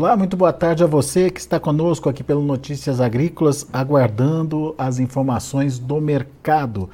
Olá, muito boa tarde a você que está conosco aqui pelo Notícias Agrícolas, aguardando as informações do mercado.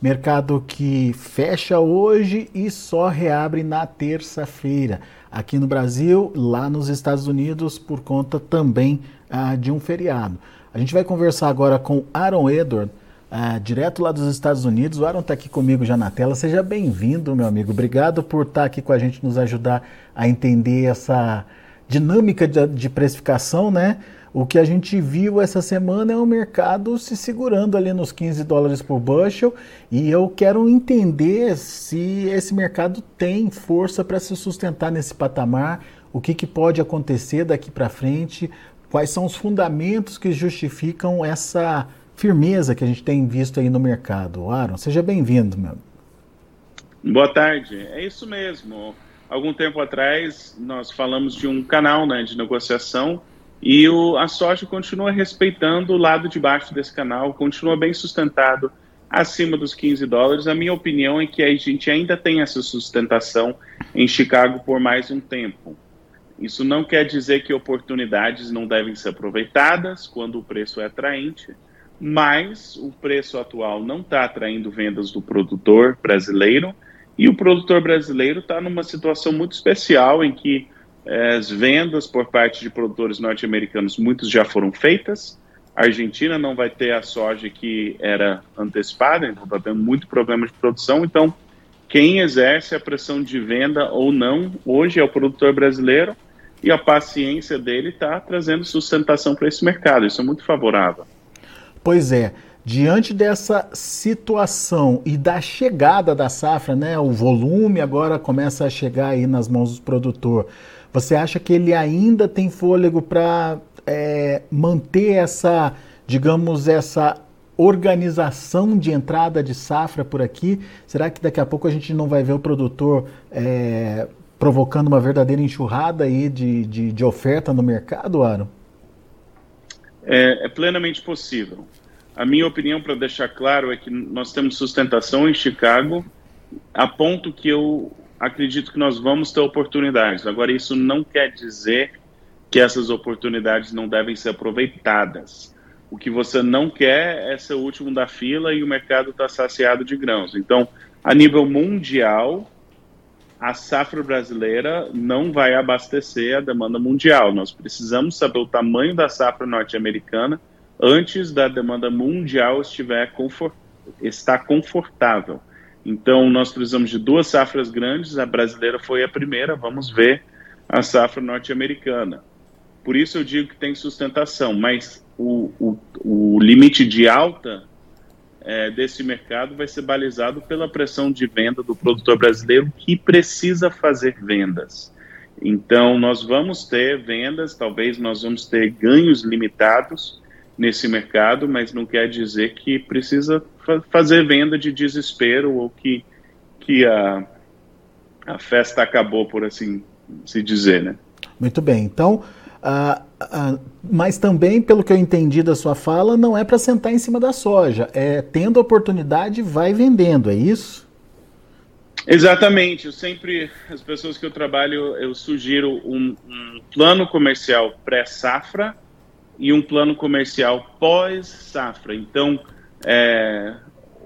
Mercado que fecha hoje e só reabre na terça-feira. Aqui no Brasil, lá nos Estados Unidos, por conta também ah, de um feriado. A gente vai conversar agora com Aaron Edward, ah, direto lá dos Estados Unidos. O Aaron está aqui comigo já na tela. Seja bem-vindo, meu amigo. Obrigado por estar tá aqui com a gente, nos ajudar a entender essa dinâmica de, de precificação, né? O que a gente viu essa semana é o mercado se segurando ali nos 15 dólares por bushel e eu quero entender se esse mercado tem força para se sustentar nesse patamar, o que, que pode acontecer daqui para frente, quais são os fundamentos que justificam essa firmeza que a gente tem visto aí no mercado. Aaron, seja bem-vindo, meu. Boa tarde. É isso mesmo algum tempo atrás nós falamos de um canal né, de negociação e o, a soja continua respeitando o lado de baixo desse canal, continua bem sustentado acima dos 15 dólares. A minha opinião é que a gente ainda tem essa sustentação em Chicago por mais um tempo. Isso não quer dizer que oportunidades não devem ser aproveitadas quando o preço é atraente, mas o preço atual não está atraindo vendas do produtor brasileiro e o produtor brasileiro está numa situação muito especial em que é, as vendas por parte de produtores norte-americanos, muitos já foram feitas. A Argentina não vai ter a soja que era antecipada, então está tendo muito problema de produção. Então, quem exerce a pressão de venda ou não hoje é o produtor brasileiro e a paciência dele está trazendo sustentação para esse mercado. Isso é muito favorável. Pois é. Diante dessa situação e da chegada da safra, né, o volume agora começa a chegar aí nas mãos do produtor. Você acha que ele ainda tem fôlego para é, manter essa, digamos, essa organização de entrada de safra por aqui? Será que daqui a pouco a gente não vai ver o produtor é, provocando uma verdadeira enxurrada aí de, de, de oferta no mercado, Aro? É, é plenamente possível. A minha opinião, para deixar claro, é que nós temos sustentação em Chicago, a ponto que eu acredito que nós vamos ter oportunidades. Agora, isso não quer dizer que essas oportunidades não devem ser aproveitadas. O que você não quer é ser o último da fila e o mercado está saciado de grãos. Então, a nível mundial, a safra brasileira não vai abastecer a demanda mundial. Nós precisamos saber o tamanho da safra norte-americana antes da demanda mundial estiver confort, estar confortável. Então, nós precisamos de duas safras grandes, a brasileira foi a primeira, vamos ver a safra norte-americana. Por isso eu digo que tem sustentação, mas o, o, o limite de alta é, desse mercado vai ser balizado pela pressão de venda do produtor brasileiro que precisa fazer vendas. Então, nós vamos ter vendas, talvez nós vamos ter ganhos limitados, nesse mercado, mas não quer dizer que precisa fa fazer venda de desespero ou que, que a, a festa acabou, por assim se dizer, né? Muito bem, então, uh, uh, mas também, pelo que eu entendi da sua fala, não é para sentar em cima da soja, é tendo oportunidade, vai vendendo, é isso? Exatamente, eu sempre, as pessoas que eu trabalho, eu sugiro um, um plano comercial pré-safra, e um plano comercial pós-safra. Então, é,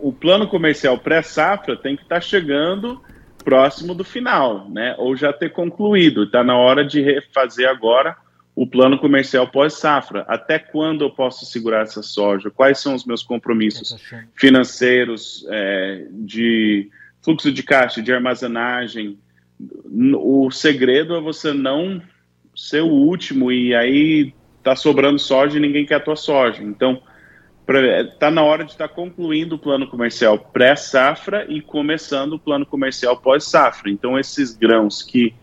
o plano comercial pré-safra tem que estar tá chegando próximo do final, né? Ou já ter concluído. Está na hora de refazer agora o plano comercial pós-safra. Até quando eu posso segurar essa soja? Quais são os meus compromissos financeiros, é, de fluxo de caixa, de armazenagem? O segredo é você não ser o último e aí está sobrando soja e ninguém quer a tua soja. Então, está na hora de estar tá concluindo o plano comercial pré-safra e começando o plano comercial pós-safra. Então, esses grãos que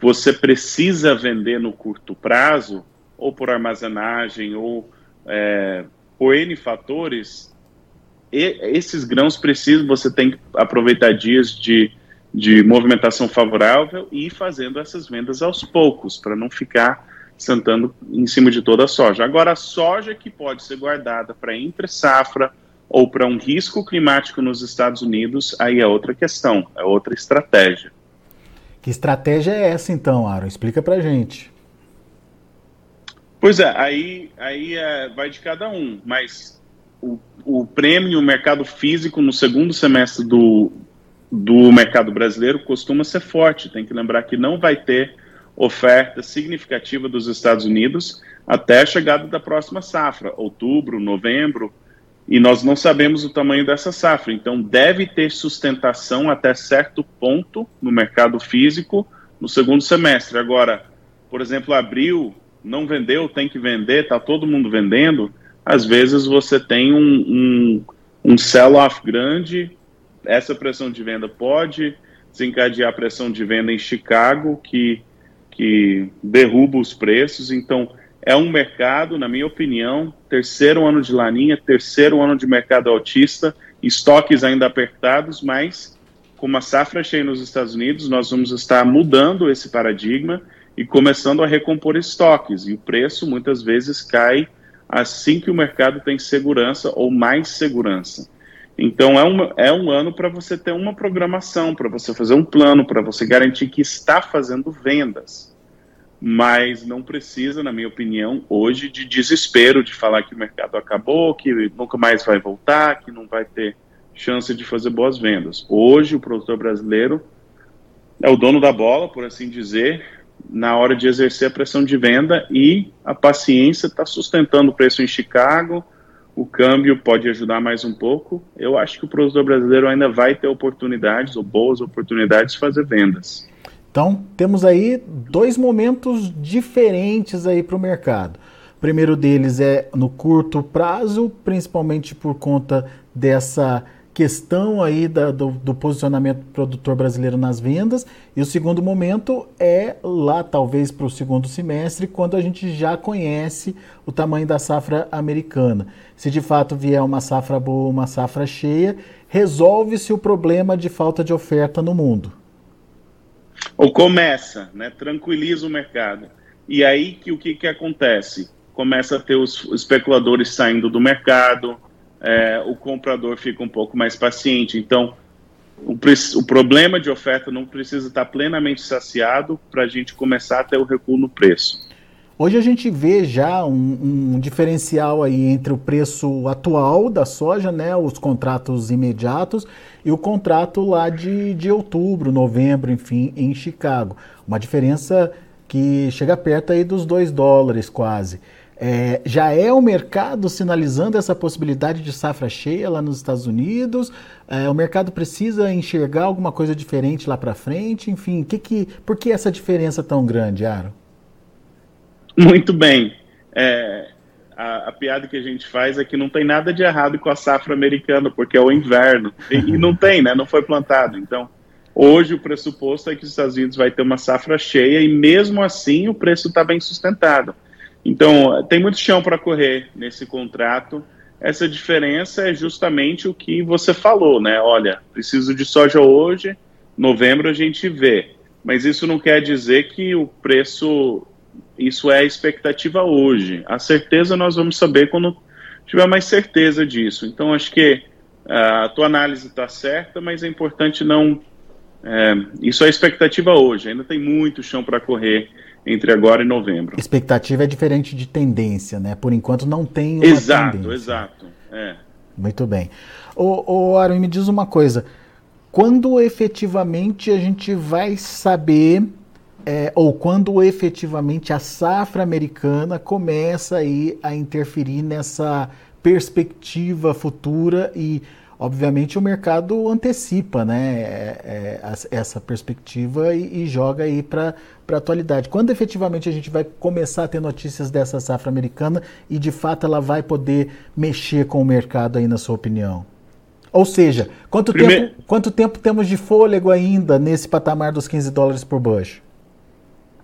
você precisa vender no curto prazo, ou por armazenagem, ou é, por N fatores, e, esses grãos precisam, você tem que aproveitar dias de, de movimentação favorável e ir fazendo essas vendas aos poucos, para não ficar sentando em cima de toda a soja. Agora, a soja que pode ser guardada para entre safra ou para um risco climático nos Estados Unidos, aí é outra questão, é outra estratégia. Que estratégia é essa então, Aaron? Explica para gente. Pois é, aí, aí é, vai de cada um, mas o, o prêmio, o mercado físico no segundo semestre do, do mercado brasileiro costuma ser forte. Tem que lembrar que não vai ter oferta significativa dos Estados Unidos até a chegada da próxima safra, outubro, novembro, e nós não sabemos o tamanho dessa safra. Então, deve ter sustentação até certo ponto no mercado físico no segundo semestre. Agora, por exemplo, abril não vendeu, tem que vender, está todo mundo vendendo. Às vezes você tem um, um, um sell-off grande, essa pressão de venda pode desencadear a pressão de venda em Chicago, que, que derruba os preços. Então, é um mercado, na minha opinião, terceiro ano de laninha, terceiro ano de mercado autista, estoques ainda apertados, mas com uma safra cheia nos Estados Unidos, nós vamos estar mudando esse paradigma e começando a recompor estoques. E o preço muitas vezes cai assim que o mercado tem segurança ou mais segurança. Então é um, é um ano para você ter uma programação, para você fazer um plano, para você garantir que está fazendo vendas mas não precisa, na minha opinião, hoje de desespero de falar que o mercado acabou, que nunca mais vai voltar, que não vai ter chance de fazer boas vendas. Hoje o produtor brasileiro é o dono da bola, por assim dizer, na hora de exercer a pressão de venda e a paciência está sustentando o preço em Chicago. O câmbio pode ajudar mais um pouco. Eu acho que o produtor brasileiro ainda vai ter oportunidades ou boas oportunidades de fazer vendas. Então, temos aí dois momentos diferentes aí para o mercado. O primeiro deles é no curto prazo, principalmente por conta dessa questão aí da, do, do, posicionamento do produtor brasileiro nas vendas. E o segundo momento é lá, talvez, para o segundo semestre, quando a gente já conhece o tamanho da safra americana. Se de fato vier uma safra boa, uma safra cheia, resolve-se o problema de falta de oferta no mundo ou começa, né, tranquiliza o mercado. E aí que o que, que acontece? Começa a ter os especuladores saindo do mercado, é, o comprador fica um pouco mais paciente. Então, o, o, problema de oferta não precisa estar plenamente saciado para a gente começar a ter o recuo no preço. Hoje a gente vê já um, um, diferencial aí entre o preço atual da soja, né, os contratos imediatos, e o contrato lá de, de outubro, novembro, enfim, em Chicago. Uma diferença que chega perto aí dos 2 dólares quase. É, já é o mercado sinalizando essa possibilidade de safra cheia lá nos Estados Unidos? É, o mercado precisa enxergar alguma coisa diferente lá para frente? Enfim, que que, por que essa diferença tão grande, Aro? Muito bem. É, a, a, piada que a gente faz é que não tem nada de errado com a safra americana, porque é o inverno. E, e não tem, né? Não foi plantado. Então, hoje o pressuposto é que os Estados Unidos vai ter uma safra cheia e mesmo assim o preço está bem sustentado. Então, tem muito chão para correr nesse contrato. Essa diferença é justamente o que você falou, né? Olha, preciso de soja hoje, novembro a gente vê. Mas isso não quer dizer que o preço isso é a expectativa hoje. A certeza nós vamos saber quando tiver mais certeza disso. Então, acho que uh, a tua análise está certa, mas é importante não. É, isso é expectativa hoje. Ainda tem muito chão para correr entre agora e novembro. Expectativa é diferente de tendência, né? Por enquanto não tem uma exato, tendência. Exato, É. Muito bem. Ô, ô Aaron, me diz uma coisa. Quando efetivamente a gente vai saber é, ou quando efetivamente a safra americana começa aí a interferir nessa perspectiva futura e obviamente o mercado antecipa né, é, é, essa perspectiva e, e joga aí para a atualidade. Quando efetivamente a gente vai começar a ter notícias dessa safra americana e de fato ela vai poder mexer com o mercado aí, na sua opinião? Ou seja, quanto, Primeiro... tempo, quanto tempo temos de fôlego ainda nesse patamar dos 15 dólares por bushel?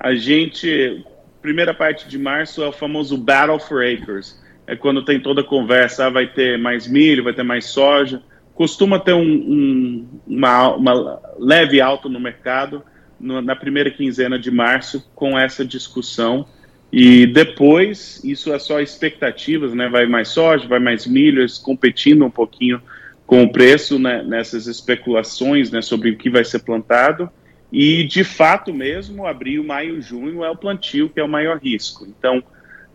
a gente, primeira parte de março é o famoso Battle for Acres. É quando tem toda a conversa, ah, vai ter mais milho, vai ter mais soja. Costuma ter um, um, uma, uma, leve alta no mercado no, na primeira quinzena de março com essa discussão. E depois, isso é só expectativas, né? Vai mais soja, vai mais milho, eles competindo um pouquinho com o preço né, nessas especulações né, sobre o que vai ser plantado. E, de fato mesmo, abril, maio, junho é o plantio que é o maior risco. Então,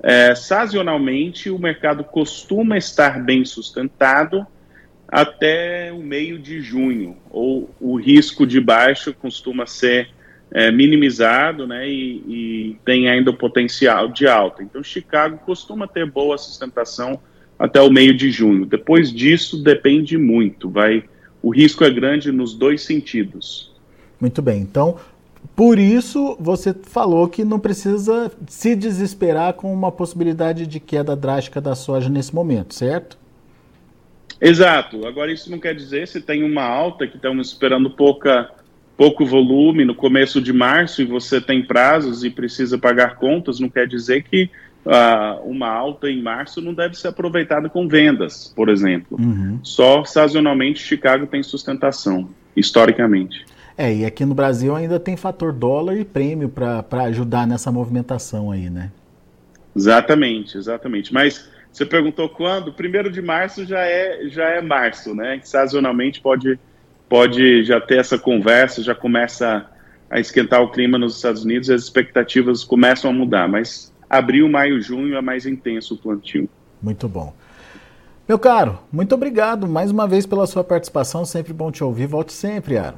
é, sazonalmente o mercado costuma estar bem sustentado até o meio de junho, ou o risco de baixo costuma ser é, minimizado né, e, e, tem ainda o potencial de alta. Então, Chicago costuma ter boa sustentação até o meio de junho. Depois disso, depende muito. Vai, o risco é grande nos dois sentidos. Muito bem. Então, por isso, você falou que não precisa se desesperar com uma possibilidade de queda drástica da soja nesse momento, certo? Exato. Agora, isso não quer dizer se tem uma alta que estamos esperando pouca, pouco volume no começo de março e você tem prazos e precisa pagar contas, não quer dizer que uh, uma alta em março não deve ser aproveitada com vendas, por exemplo. Uhum. Só sazonalmente Chicago tem sustentação, historicamente. É, e aqui no Brasil ainda tem fator dólar e prêmio para ajudar nessa movimentação aí, né? Exatamente, exatamente. Mas você perguntou quando? Primeiro de março já é, já é março, né? Sazonalmente pode, pode já ter essa conversa, já começa a esquentar o clima nos Estados Unidos, as expectativas começam a mudar, mas abril, maio, junho é mais intenso o plantio. Muito bom. Meu caro, muito obrigado mais uma vez pela sua participação, sempre bom te ouvir, volte sempre, Aaron.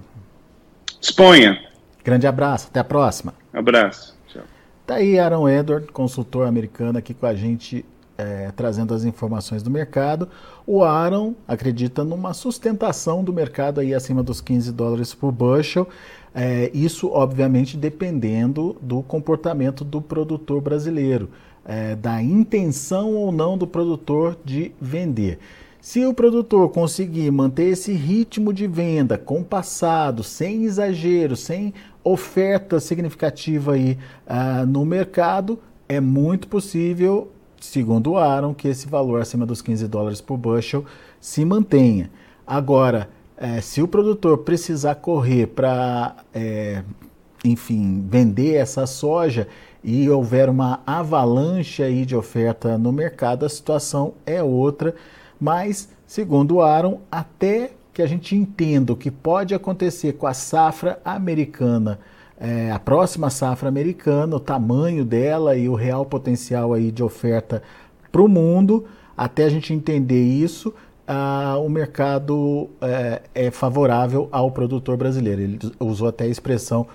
Disponha. Grande abraço, até a próxima. Abraço. Tchau. Tá aí Aaron Edward, consultor americano aqui com a gente é, trazendo as informações do mercado. O Aaron acredita numa sustentação do mercado aí acima dos 15 dólares por bushel. É, isso, obviamente, dependendo do comportamento do produtor brasileiro, é, da intenção ou não do produtor de vender. Se o produtor conseguir manter esse ritmo de venda compassado, sem exagero, sem oferta significativa aí, uh, no mercado, é muito possível segundo o Aaron, que esse valor acima dos 15 dólares por bushel se mantenha. Agora, é, se o produtor precisar correr para, é, enfim, vender essa soja e houver uma avalanche aí de oferta no mercado, a situação é outra. Mas, segundo Aaron, até que a gente entenda o que pode acontecer com a safra americana é, a próxima safra americana, o tamanho dela e o real potencial aí de oferta para o mundo. Até a gente entender isso, ah, o mercado é, é, favorável ao produtor brasileiro. Ele usou até a expressão: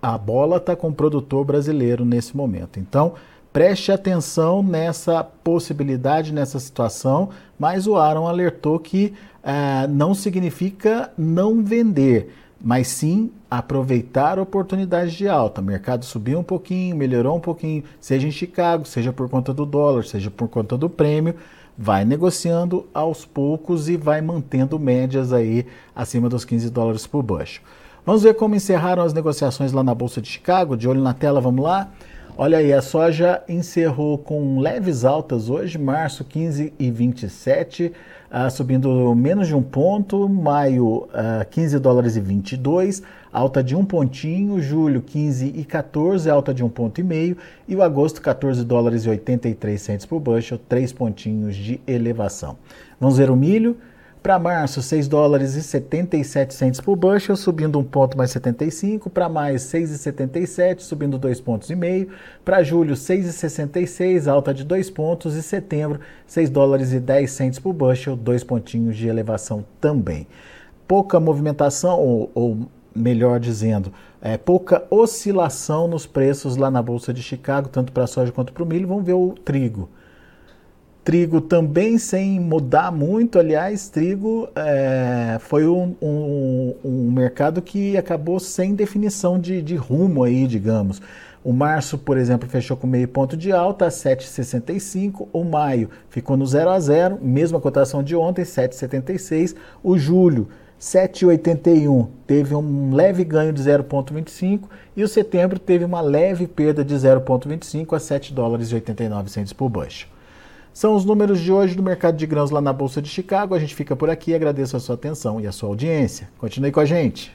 a bola está com o produtor brasileiro nesse momento. Então, preste atenção nessa possibilidade, nessa situação. Mas o Aaron alertou que ah, não significa não vender mas sim aproveitar oportunidades de alta. O mercado subiu um pouquinho, melhorou um pouquinho, seja em Chicago, seja por conta do dólar, seja por conta do prêmio, vai negociando aos poucos e vai mantendo médias aí acima dos 15 dólares por bushel. Vamos ver como encerraram as negociações lá na Bolsa de Chicago. De olho na tela, vamos lá. Olha aí, a soja encerrou com leves altas hoje, março 15 e 27 uh, subindo menos de um ponto, maio uh, ah, 15 dólares e 22, alta de um pontinho, julho 15 e 14, alta de um ponto e meio, e o agosto 14 dólares e 83 centos por bushel, 3 pontinhos de elevação. Vamos ver o milho, para março, 6 dólares e 77 centos por bushel, subindo um ponto mais 75. Para maio, 6,77, subindo 2 pontos e meio. Para julho, 6,66, alta de 2 pontos. E setembro, 6 dólares e 10 centos por bushel, 2 pontinhos de elevação também. Pouca movimentação, ou, ou melhor dizendo, é, pouca oscilação nos preços lá na Bolsa de Chicago, tanto para a soja quanto para o milho. Vamos ver o trigo. Trigo também sem mudar muito, aliás, trigo é, foi um, um, um, mercado que acabou sem definição de, de, rumo aí, digamos. O março, por exemplo, fechou com meio ponto de alta, 7,65. O maio ficou no 0 a 0, mesma cotação de ontem, 7,76. O julho, 7,81 teve um leve ganho de 0,25 e o setembro teve uma leve perda de 0,25 a 7 dólares e 89 por bushel. São os números de hoje do mercado de grãos lá na Bolsa de Chicago. A gente fica por aqui. Agradeço a sua atenção e a sua audiência. Continue com a gente.